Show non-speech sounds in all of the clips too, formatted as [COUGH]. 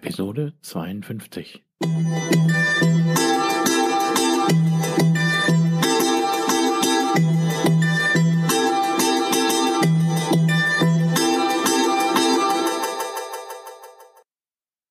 Episode 52.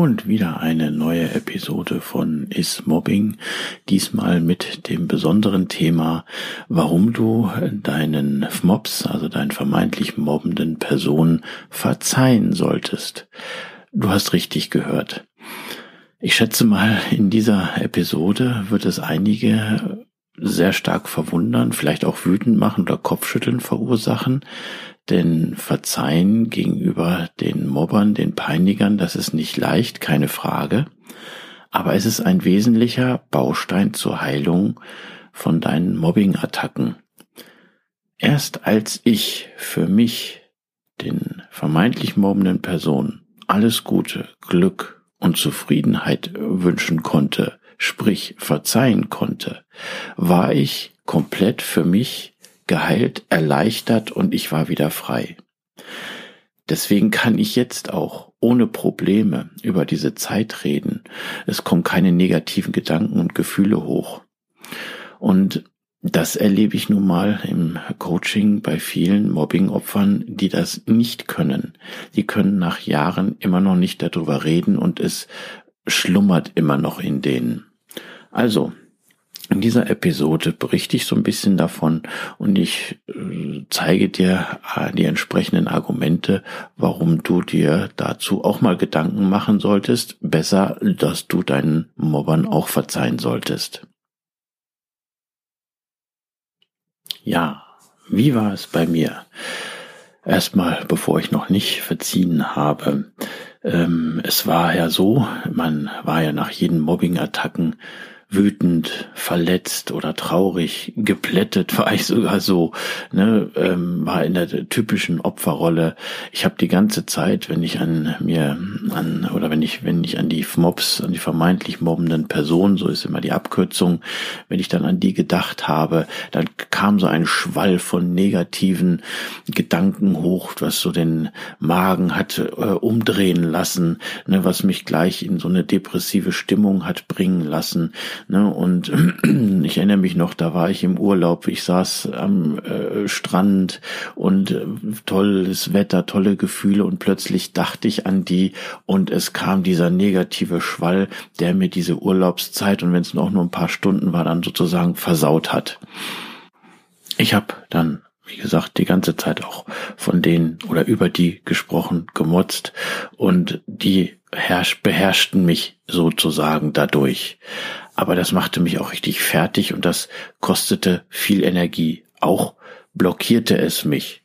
Und wieder eine neue Episode von Is Mobbing, diesmal mit dem besonderen Thema, warum du deinen Mobs, also deinen vermeintlich mobbenden Personen, verzeihen solltest. Du hast richtig gehört. Ich schätze mal, in dieser Episode wird es einige sehr stark verwundern, vielleicht auch wütend machen oder Kopfschütteln verursachen, denn Verzeihen gegenüber den Mobbern, den Peinigern, das ist nicht leicht, keine Frage. Aber es ist ein wesentlicher Baustein zur Heilung von deinen Mobbing-Attacken. Erst als ich für mich, den vermeintlich mobbenden Personen, alles Gute, Glück und Zufriedenheit wünschen konnte, sprich verzeihen konnte, war ich komplett für mich geheilt, erleichtert und ich war wieder frei. Deswegen kann ich jetzt auch ohne Probleme über diese Zeit reden. Es kommen keine negativen Gedanken und Gefühle hoch. Und das erlebe ich nun mal im Coaching bei vielen Mobbing-Opfern, die das nicht können. Die können nach Jahren immer noch nicht darüber reden und es schlummert immer noch in denen. Also, in dieser Episode berichte ich so ein bisschen davon und ich äh, zeige dir äh, die entsprechenden Argumente, warum du dir dazu auch mal Gedanken machen solltest. Besser, dass du deinen Mobbern auch verzeihen solltest. Ja, wie war es bei mir? Erstmal, bevor ich noch nicht verziehen habe. Ähm, es war ja so, man war ja nach jeden Mobbing-Attacken wütend, verletzt oder traurig, geplättet [LAUGHS] war ich sogar so, ne, ähm, war in der typischen Opferrolle. Ich habe die ganze Zeit, wenn ich an mir an oder wenn ich wenn ich an die Mobs, an die vermeintlich mobbenden Personen, so ist immer die Abkürzung, wenn ich dann an die gedacht habe, dann kam so ein Schwall von negativen Gedanken hoch, was so den Magen hat äh, umdrehen lassen, ne, was mich gleich in so eine depressive Stimmung hat bringen lassen Ne? Und [CLEARS THROAT] ich erinnere mich noch, da war ich im Urlaub, ich saß am äh, Strand und äh, tolles Wetter, tolle Gefühle und plötzlich dachte ich an die und es kam dieser negative Schwall, der mir diese Urlaubszeit und wenn es noch nur ein paar Stunden war, dann sozusagen versaut hat. Ich habe dann wie gesagt, die ganze Zeit auch von denen oder über die gesprochen, gemotzt und die herrsch, beherrschten mich sozusagen dadurch. Aber das machte mich auch richtig fertig und das kostete viel Energie. Auch blockierte es mich.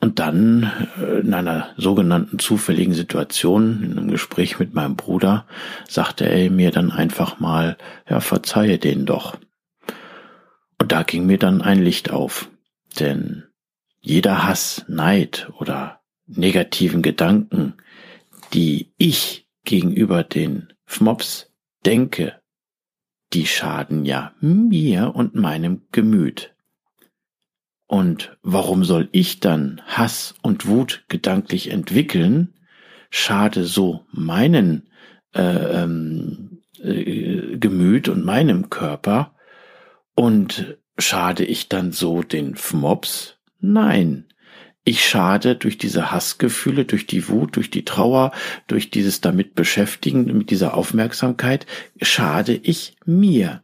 Und dann äh, in einer sogenannten zufälligen Situation, in einem Gespräch mit meinem Bruder, sagte er mir dann einfach mal, ja, verzeihe den doch. Und da ging mir dann ein Licht auf. Denn jeder Hass, Neid oder negativen Gedanken, die ich gegenüber den FMOPs denke, die schaden ja mir und meinem Gemüt. Und warum soll ich dann Hass und Wut gedanklich entwickeln, schade so meinen äh, ähm, äh, Gemüt und meinem Körper und schade ich dann so den Fmops? Nein, ich schade durch diese Hassgefühle, durch die Wut, durch die Trauer, durch dieses damit beschäftigen, mit dieser Aufmerksamkeit, schade ich mir.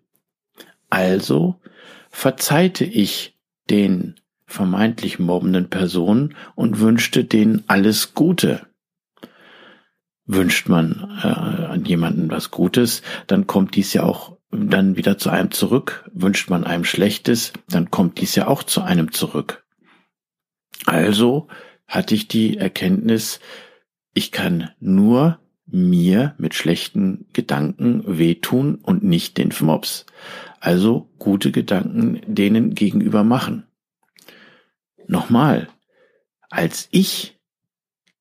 Also verzeihte ich den vermeintlich mobbenden Personen und wünschte denen alles Gute. Wünscht man äh, an jemanden was Gutes, dann kommt dies ja auch dann wieder zu einem zurück. Wünscht man einem Schlechtes, dann kommt dies ja auch zu einem zurück. Also hatte ich die Erkenntnis, ich kann nur mir mit schlechten Gedanken wehtun und nicht den Mops. Also gute Gedanken denen gegenüber machen. Nochmal, als ich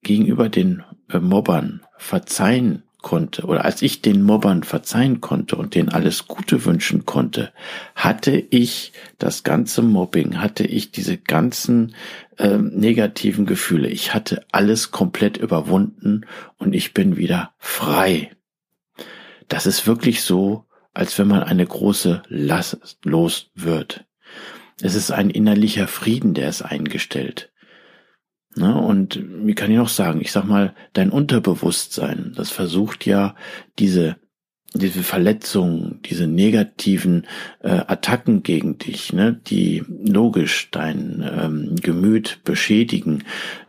gegenüber den äh, Mobbern verzeihen konnte oder als ich den Mobbern verzeihen konnte und denen alles Gute wünschen konnte, hatte ich das ganze Mobbing, hatte ich diese ganzen äh, negativen Gefühle, ich hatte alles komplett überwunden und ich bin wieder frei. Das ist wirklich so, als wenn man eine große Last los wird. Es ist ein innerlicher Frieden, der ist eingestellt. Ne? Und wie kann ich noch sagen? Ich sag mal, dein Unterbewusstsein, das versucht ja diese diese Verletzungen, diese negativen äh, Attacken gegen dich, ne, die logisch dein ähm, Gemüt beschädigen,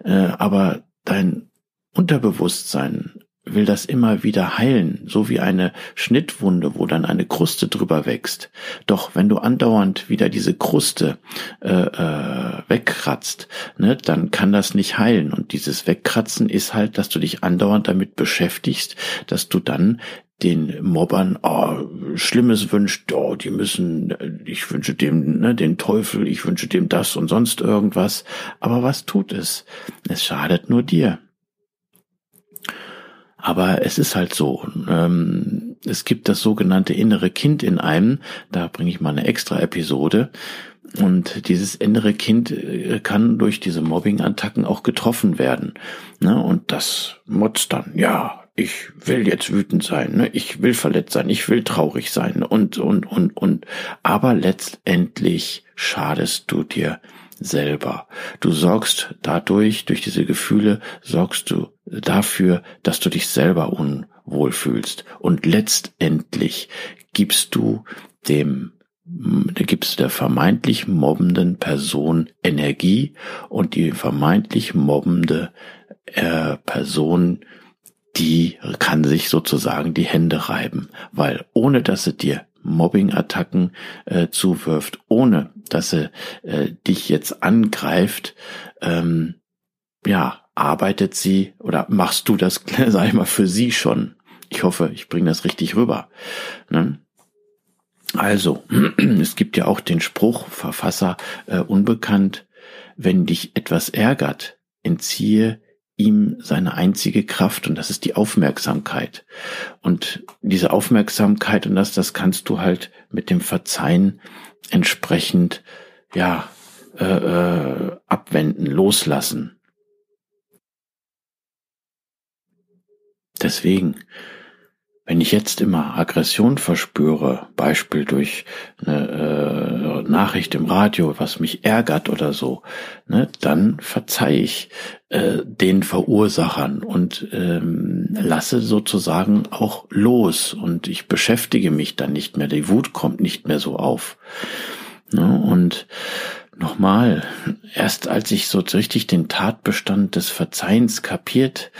äh, aber dein Unterbewusstsein will das immer wieder heilen, so wie eine Schnittwunde, wo dann eine Kruste drüber wächst. Doch wenn du andauernd wieder diese Kruste äh, äh, wegkratzt, ne, dann kann das nicht heilen. Und dieses Wegkratzen ist halt, dass du dich andauernd damit beschäftigst, dass du dann den Mobbern oh, Schlimmes wünscht, oh, die müssen, ich wünsche dem ne, den Teufel, ich wünsche dem das und sonst irgendwas. Aber was tut es? Es schadet nur dir. Aber es ist halt so. Ähm, es gibt das sogenannte innere Kind in einem. Da bringe ich mal eine extra Episode. Und dieses innere Kind äh, kann durch diese Mobbing-Attacken auch getroffen werden. Ne? Und das motzt dann, ja, ich will jetzt wütend sein, ne? ich will verletzt sein, ich will traurig sein und, und, und, und. Aber letztendlich schadest du dir selber. Du sorgst dadurch, durch diese Gefühle, sorgst du dafür, dass du dich selber unwohl fühlst. Und letztendlich gibst du dem gibst du der vermeintlich mobbenden Person Energie und die vermeintlich mobbende äh, Person, die kann sich sozusagen die Hände reiben, weil ohne dass sie dir Mobbing-Attacken äh, zuwirft, ohne dass sie äh, dich jetzt angreift, ähm, ja, arbeitet sie oder machst du das, [LAUGHS] sag ich mal, für sie schon. Ich hoffe, ich bringe das richtig rüber. Ne? Also, [CLEARS THROAT] es gibt ja auch den Spruch, Verfasser äh, unbekannt, wenn dich etwas ärgert, entziehe ihm seine einzige Kraft und das ist die Aufmerksamkeit. Und diese Aufmerksamkeit und das, das kannst du halt mit dem Verzeihen entsprechend, ja, äh, äh, abwenden, loslassen. Deswegen, wenn ich jetzt immer Aggression verspüre, Beispiel durch eine äh, Nachricht im Radio, was mich ärgert oder so, ne, dann verzeihe ich äh, den Verursachern und ähm, lasse sozusagen auch los und ich beschäftige mich dann nicht mehr. Die Wut kommt nicht mehr so auf. Ne, und nochmal, erst als ich so richtig den Tatbestand des Verzeihens kapiert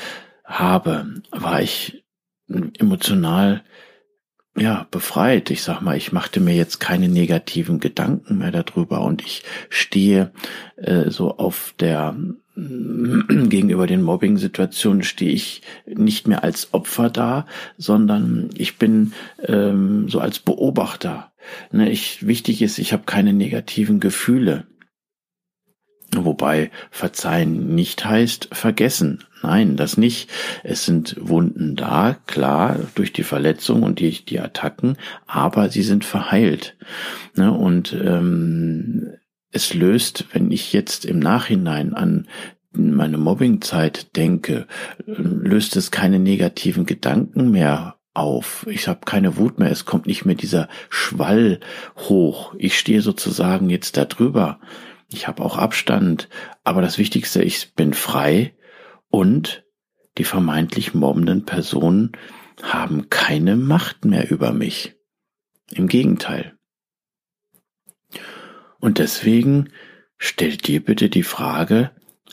habe, war ich emotional ja, befreit. Ich sag mal, ich machte mir jetzt keine negativen Gedanken mehr darüber und ich stehe äh, so auf der [CLEARS THROAT] gegenüber den Mobbing-Situationen stehe ich nicht mehr als Opfer da, sondern ich bin ähm, so als Beobachter. Ne, ich, wichtig ist, ich habe keine negativen Gefühle. Wobei verzeihen nicht heißt vergessen. Nein, das nicht. Es sind Wunden da, klar, durch die Verletzung und die, die Attacken, aber sie sind verheilt. Ne? Und ähm, es löst, wenn ich jetzt im Nachhinein an meine Mobbingzeit denke, löst es keine negativen Gedanken mehr auf. Ich habe keine Wut mehr. Es kommt nicht mehr dieser Schwall hoch. Ich stehe sozusagen jetzt da drüber. Ich habe auch Abstand. Aber das Wichtigste, ich bin frei und die vermeintlich mobbenden Personen haben keine Macht mehr über mich. Im Gegenteil. Und deswegen stell dir bitte die Frage,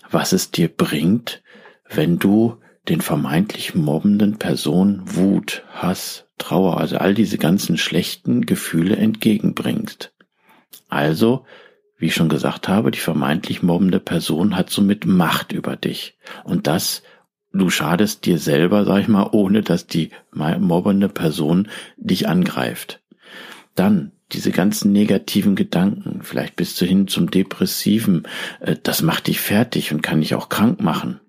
was es dir bringt, wenn du den vermeintlich mobbenden Person Wut, Hass, Trauer, also all diese ganzen schlechten Gefühle entgegenbringst. Also, wie ich schon gesagt habe, die vermeintlich mobbende Person hat somit Macht über dich. Und das, du schadest dir selber, sag ich mal, ohne dass die mobbende Person dich angreift. Dann diese ganzen negativen Gedanken, vielleicht bis zu hin zum Depressiven, äh, das macht dich fertig und kann dich auch krank machen.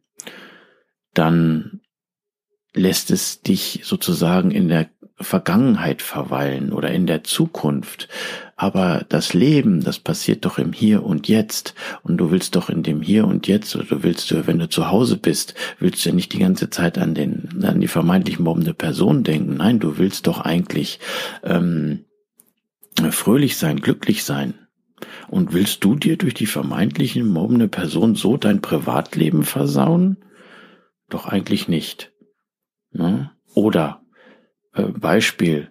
Dann lässt es dich sozusagen in der Vergangenheit verweilen oder in der Zukunft. Aber das Leben, das passiert doch im Hier und Jetzt. Und du willst doch in dem Hier und Jetzt, oder du willst, wenn du zu Hause bist, willst du ja nicht die ganze Zeit an den, an die vermeintlich mobbende Person denken. Nein, du willst doch eigentlich ähm, fröhlich sein, glücklich sein. Und willst du dir durch die vermeintliche mobbende Person so dein Privatleben versauen? Doch eigentlich nicht. Ne? Oder äh, Beispiel,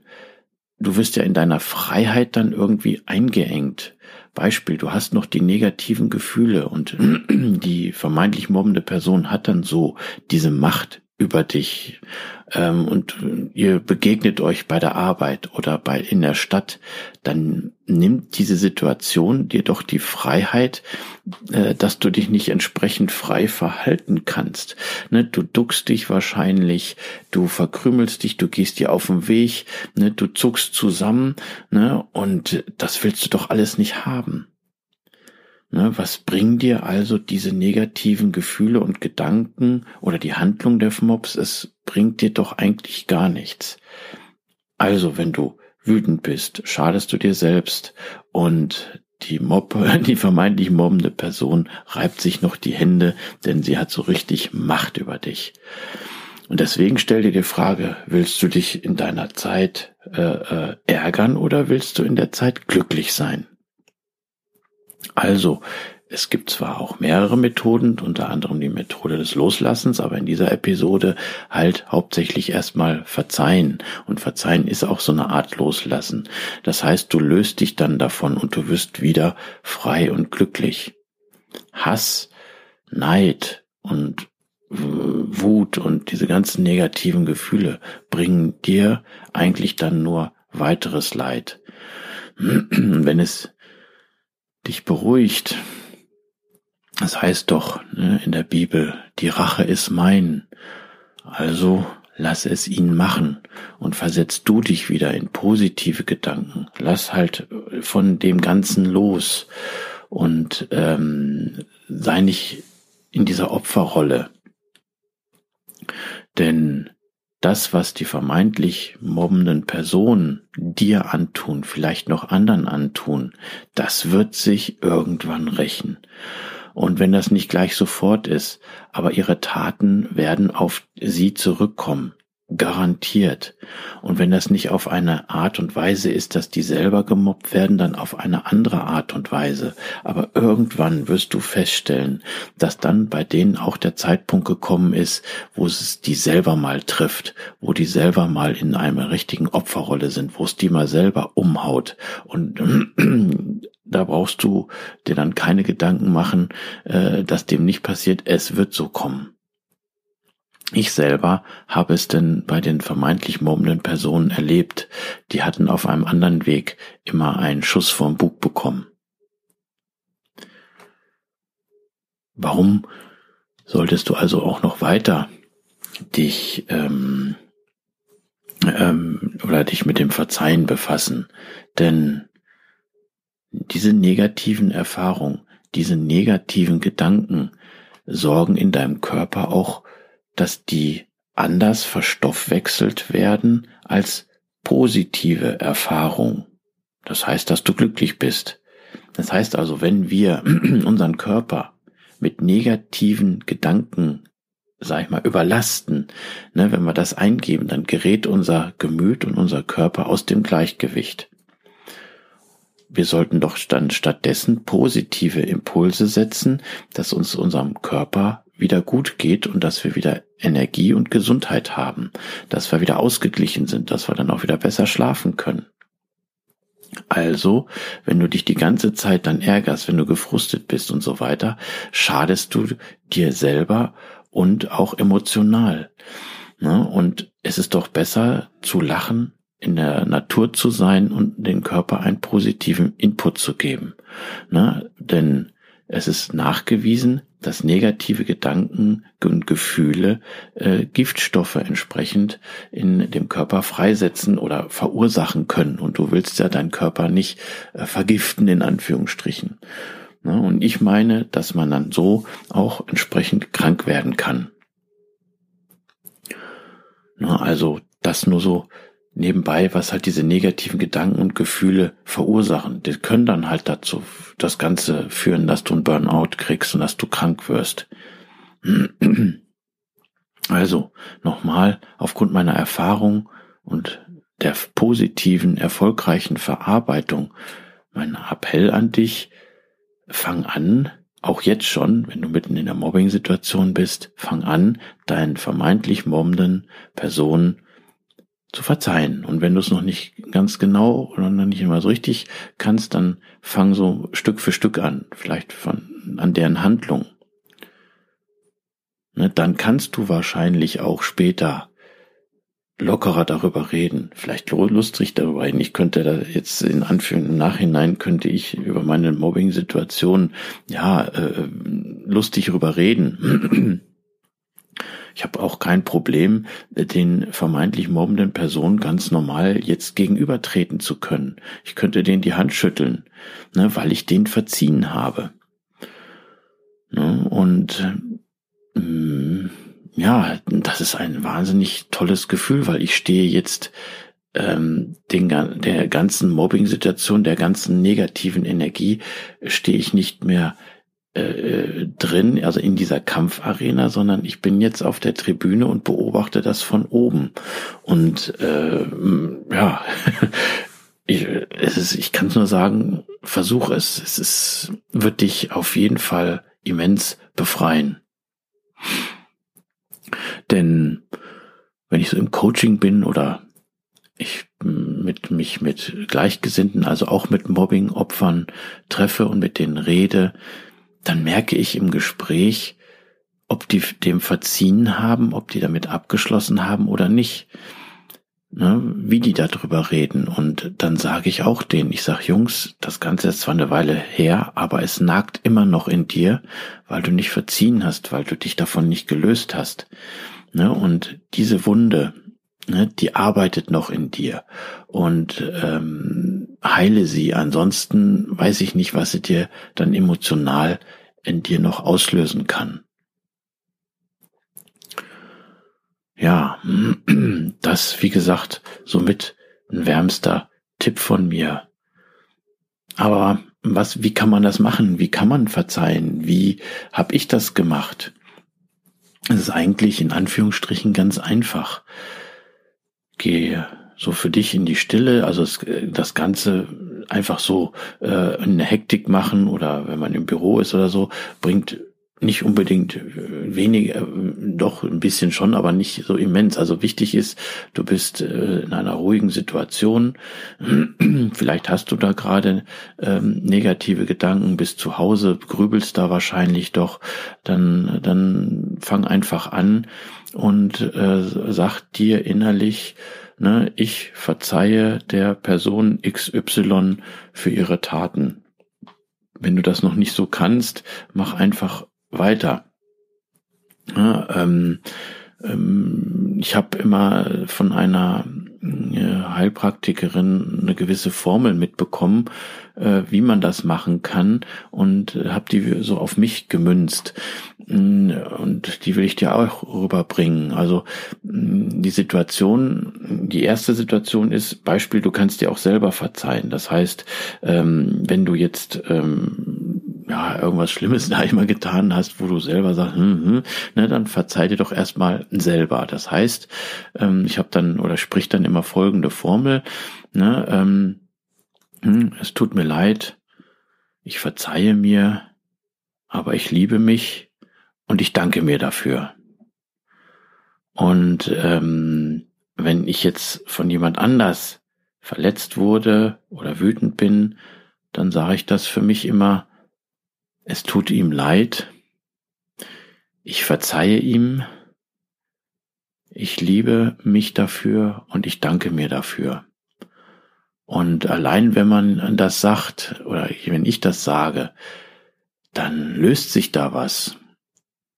du wirst ja in deiner Freiheit dann irgendwie eingeengt. Beispiel, du hast noch die negativen Gefühle und [CLEARS THROAT] die vermeintlich mobbende Person hat dann so diese Macht über dich ähm, und ihr begegnet euch bei der Arbeit oder bei in der Stadt, dann nimmt diese Situation dir doch die Freiheit, äh, dass du dich nicht entsprechend frei verhalten kannst. Ne? Du duckst dich wahrscheinlich, du verkrümelst dich, du gehst dir auf den Weg, ne? du zuckst zusammen ne? und das willst du doch alles nicht haben. Ne, was bringen dir also diese negativen Gefühle und Gedanken oder die Handlung der Mobs? Es bringt dir doch eigentlich gar nichts. Also, wenn du wütend bist, schadest du dir selbst und die Mob, [LAUGHS] die vermeintlich mobbende Person reibt sich noch die Hände, denn sie hat so richtig Macht über dich. Und deswegen stell dir die Frage, willst du dich in deiner Zeit äh, äh, ärgern oder willst du in der Zeit glücklich sein? Also, es gibt zwar auch mehrere Methoden, unter anderem die Methode des Loslassens, aber in dieser Episode halt hauptsächlich erstmal verzeihen. Und verzeihen ist auch so eine Art Loslassen. Das heißt, du löst dich dann davon und du wirst wieder frei und glücklich. Hass, Neid und Wut und diese ganzen negativen Gefühle bringen dir eigentlich dann nur weiteres Leid. [CLEARS THROAT] Wenn es dich beruhigt. Das heißt doch ne, in der Bibel, die Rache ist mein. Also lass es ihn machen und versetz du dich wieder in positive Gedanken. Lass halt von dem Ganzen los und ähm, sei nicht in dieser Opferrolle. Denn das, was die vermeintlich mobbenden Personen dir antun, vielleicht noch anderen antun, das wird sich irgendwann rächen. Und wenn das nicht gleich sofort ist, aber ihre Taten werden auf sie zurückkommen, Garantiert. Und wenn das nicht auf eine Art und Weise ist, dass die selber gemobbt werden, dann auf eine andere Art und Weise. Aber irgendwann wirst du feststellen, dass dann bei denen auch der Zeitpunkt gekommen ist, wo es die selber mal trifft, wo die selber mal in einer richtigen Opferrolle sind, wo es die mal selber umhaut. Und [CLEARS THROAT] da brauchst du dir dann keine Gedanken machen, äh, dass dem nicht passiert. Es wird so kommen. Ich selber habe es denn bei den vermeintlich murmelnden Personen erlebt, die hatten auf einem anderen Weg immer einen Schuss vom Bug bekommen. Warum solltest du also auch noch weiter dich ähm, ähm, oder dich mit dem Verzeihen befassen? Denn diese negativen Erfahrungen, diese negativen Gedanken sorgen in deinem Körper auch dass die anders verstoffwechselt werden als positive Erfahrung. Das heißt, dass du glücklich bist. Das heißt also, wenn wir [CLEARS THROAT] unseren Körper mit negativen Gedanken, sag ich mal, überlasten, ne, wenn wir das eingeben, dann gerät unser Gemüt und unser Körper aus dem Gleichgewicht. Wir sollten doch dann stattdessen positive Impulse setzen, dass uns unserem Körper wieder gut geht und dass wir wieder Energie und Gesundheit haben, dass wir wieder ausgeglichen sind, dass wir dann auch wieder besser schlafen können. Also, wenn du dich die ganze Zeit dann ärgerst, wenn du gefrustet bist und so weiter, schadest du dir selber und auch emotional. Ne? Und es ist doch besser zu lachen, in der Natur zu sein und den Körper einen positiven Input zu geben. Ne? Denn es ist nachgewiesen, dass negative Gedanken und Gefühle äh, Giftstoffe entsprechend in dem Körper freisetzen oder verursachen können. Und du willst ja deinen Körper nicht äh, vergiften, in Anführungsstrichen. Ne? Und ich meine, dass man dann so auch entsprechend krank werden kann. Ne? Also das nur so nebenbei, was halt diese negativen Gedanken und Gefühle verursachen. Die können dann halt dazu das Ganze führen, dass du ein Burnout kriegst und dass du krank wirst. [CLEARS THROAT] Also nochmal, aufgrund meiner Erfahrung und der positiven, erfolgreichen Verarbeitung, mein Appell an dich, fang an, auch jetzt schon, wenn du mitten in der Mobbing-Situation bist, fang an, deinen vermeintlich mobbenden Personen zu verzeihen. Und wenn du es noch nicht ganz genau oder noch nicht immer so richtig kannst, dann fang so Stück für Stück an, vielleicht von, an deren Handlung. Ne, dann kannst du wahrscheinlich auch später lockerer darüber reden, vielleicht lustig darüber reden. Ich könnte da jetzt in Anführung im Nachhinein könnte ich über meine Mobbing-Situation ja äh, lustig darüber reden. Ich habe auch kein Problem, den vermeintlich mobbenden Personen ganz normal jetzt gegenübertreten zu können. Ich könnte denen die Hand schütteln, ne, weil ich den verziehen habe. Ne, und ähm, ja, das ist ein wahnsinnig tolles Gefühl, weil ich stehe jetzt ähm, den, der ganzen Mobbing-Situation, der ganzen negativen Energie, stehe ich nicht mehr äh, drin, also in dieser Kampfarena, sondern ich bin jetzt auf der Tribüne und beobachte das von oben. Und äh, ja, [LAUGHS] ich, es ist, ich kann nur sagen, versuch es. Es ist, wird dich auf jeden Fall immens befreien. Denn wenn ich so im Coaching bin oder ich mit mich mit Gleichgesinnten, also auch mit Mobbing-Opfern treffe und mit denen rede, dann merke ich im Gespräch, ob die dem verziehen haben, ob die damit abgeschlossen haben oder nicht. Ne, wie die darüber reden. Und dann sage ich auch denen, ich sage, Jungs, das Ganze ist zwar eine Weile her, aber es nagt immer noch in dir, weil du nicht verziehen hast, weil du dich davon nicht gelöst hast. Ne, und diese Wunde, ne, die arbeitet noch in dir. Und ähm, heile sie. Ansonsten weiß ich nicht, was sie dir dann emotional in dir noch auslösen kann. Ja, [CLEARS THROAT] das, wie gesagt, somit ein wärmster Tipp von mir. Aber was, wie kann man das machen? Wie kann man verzeihen? Wie habe ich das gemacht? Es ist eigentlich in Anführungsstrichen ganz einfach. Gehe so für dich in die Stille, also das Ganze einfach so äh, in der Hektik machen oder wenn man im Büro ist oder so, bringt nicht unbedingt äh, wenig, äh, doch ein bisschen schon, aber nicht so immens. Also wichtig ist, du bist äh, in einer ruhigen Situation. [CLEARS THROAT] Vielleicht hast du da gerade ähm, negative Gedanken, bist zu Hause, grübelst da wahrscheinlich doch. Dann, dann fang einfach an und sag dir innerlich, ne, ich verzeihe der Person XY für ihre Taten. Wenn du das noch nicht so kannst, mach einfach weiter. Ja, ähm, ähm, ich habe immer von einer äh, Heilpraktikerin eine gewisse Formel mitbekommen, äh, wie man das machen kann und habe die so auf mich gemünzt. Mm, und die will ich dir auch rüberbringen. Also mm, die Situation, die erste Situation ist, Beispiel, du kannst dir auch selber verzeihen. Das heißt, ähm, wenn du jetzt ähm, ja, irgendwas Schlimmes [LAUGHS] da immer getan hast, wo du selber sagst, hm, hm, ne, dann verzeih dir doch erstmal selber. Das heißt, ähm, ich habe dann oder sprich dann immer folgende Formel, ne, ähm, hm, es tut mir leid, ich verzeihe mir, aber ich liebe mich und ich danke mir dafür. Und ähm, wenn ich jetzt von jemand anders verletzt wurde oder wütend bin, dann sage ich das für mich immer, es tut ihm leid, ich verzeihe ihm, ich liebe mich dafür und ich danke mir dafür. Und allein wenn man das sagt oder wenn ich das sage, dann löst sich da was.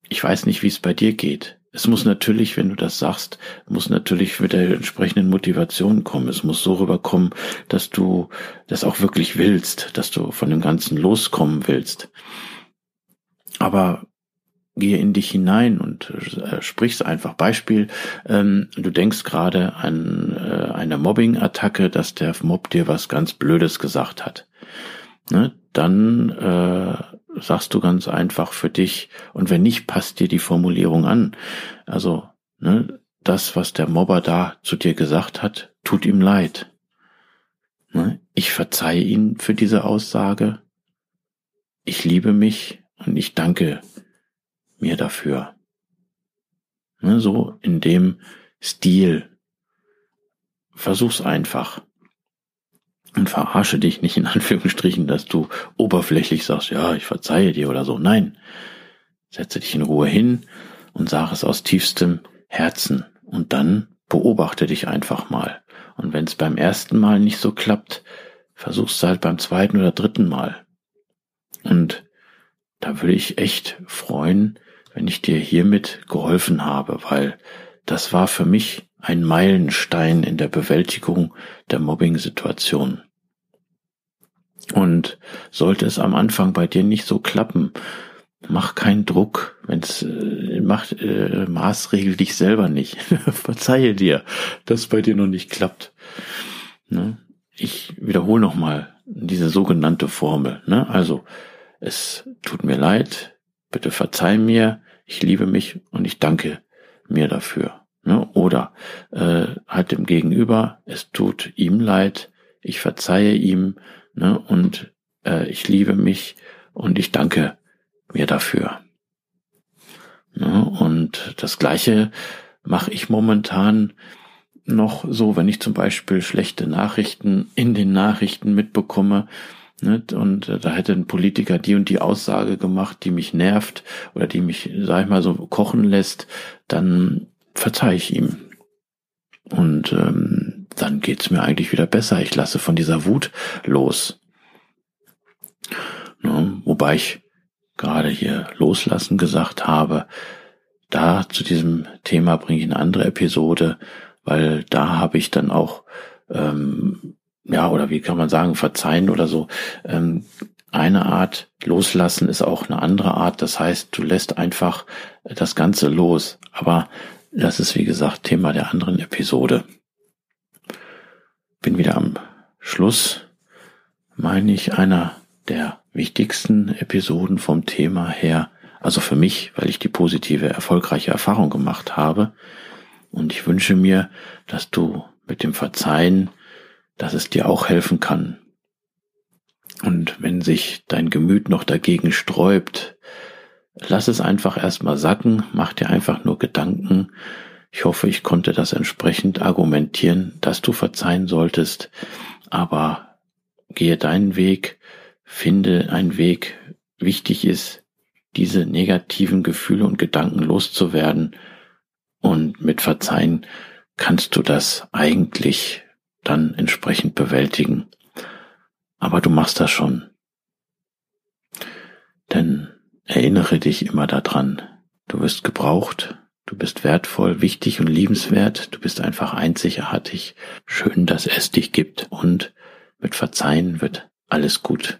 Ich weiß nicht, wie es bei dir geht. Es muss natürlich, wenn du das sagst, muss natürlich mit der entsprechenden Motivation kommen. Es muss so rüberkommen, dass du das auch wirklich willst, dass du von dem Ganzen loskommen willst. Aber gehe in dich hinein und äh, sprich's einfach. Beispiel, ähm, du denkst gerade an äh, eine Mobbing-Attacke, dass der Mob dir was ganz Blödes gesagt hat. Ne? Dann äh, sagst du ganz einfach für dich und wenn nicht, passt dir die Formulierung an. Also ne, das, was der Mobber da zu dir gesagt hat, tut ihm leid. Ne? Ich verzeihe ihn für diese Aussage. Ich liebe mich und ich danke mir dafür. Ne, so in dem Stil. Versuch's einfach und verarsche dich nicht in Anführungsstrichen, dass du oberflächlich sagst, ja, ich verzeihe dir oder so. Nein, setze dich in Ruhe hin und sag es aus tiefstem Herzen und dann beobachte dich einfach mal. Und wenn es beim ersten Mal nicht so klappt, versuchst du halt beim zweiten oder dritten Mal. Und da würde ich echt freuen, wenn ich dir hiermit geholfen habe, weil das war für mich ein Meilenstein in der Bewältigung der Mobbing-Situation. Und sollte es am Anfang bei dir nicht so klappen, mach keinen Druck, wenn's äh, macht äh, maßregel dich selber nicht. [LAUGHS] Verzeihe dir, dass bei dir noch nicht klappt. Ne? Ich wiederhole nochmal diese sogenannte Formel. Ne? Also es tut mir leid, bitte verzeih mir, ich liebe mich und ich danke mir dafür. Ne? Oder äh, halt dem Gegenüber, es tut ihm leid, ich verzeihe ihm ne? und äh, ich liebe mich und ich danke mir dafür. Ne? Und das Gleiche mache ich momentan noch so, wenn ich zum Beispiel schlechte Nachrichten in den Nachrichten mitbekomme, nicht? Und äh, da hätte ein Politiker die und die Aussage gemacht, die mich nervt oder die mich, sag ich mal, so kochen lässt, dann verzeih ich ihm. Und ähm, dann geht's mir eigentlich wieder besser. Ich lasse von dieser Wut los. Ne? Wobei ich gerade hier loslassen gesagt habe, da zu diesem Thema bringe ich eine andere Episode, weil da habe ich dann auch, ähm, ja, oder wie kann man sagen, verzeihen oder so. Ähm, eine Art loslassen ist auch eine andere Art. Das heißt, du lässt einfach das Ganze los. Aber das ist, wie gesagt, Thema der anderen Episode. Bin wieder am Schluss, meine ich, einer der wichtigsten Episoden vom Thema her. Also für mich, weil ich die positive, erfolgreiche Erfahrung gemacht habe. Und ich wünsche mir, dass du mit dem Verzeihen, dass es dir auch helfen kann. Und wenn sich dein Gemüt noch dagegen sträubt, Lass es einfach erstmal sacken, mach dir einfach nur Gedanken. Ich hoffe, ich konnte das entsprechend argumentieren, dass du verzeihen solltest, aber gehe deinen Weg, finde einen Weg. Wichtig ist, diese negativen Gefühle und Gedanken loszuwerden und mit Verzeihen kannst du das eigentlich dann entsprechend bewältigen. Aber du machst das schon. Denn Erinnere dich immer daran, du wirst gebraucht, du bist wertvoll, wichtig und liebenswert, du bist einfach einzigartig, schön, dass es dich gibt. Und mit Verzeihen wird alles gut.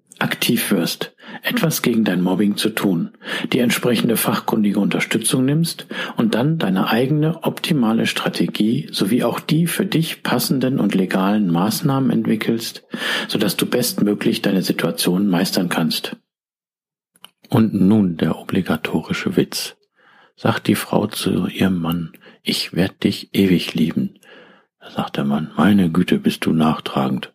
aktiv wirst, etwas gegen dein Mobbing zu tun, die entsprechende fachkundige Unterstützung nimmst und dann deine eigene optimale Strategie sowie auch die für dich passenden und legalen Maßnahmen entwickelst, sodass du bestmöglich deine Situation meistern kannst. Und nun der obligatorische Witz. Sagt die Frau zu ihrem Mann, ich werd dich ewig lieben. Da sagt der Mann, meine Güte, bist du nachtragend.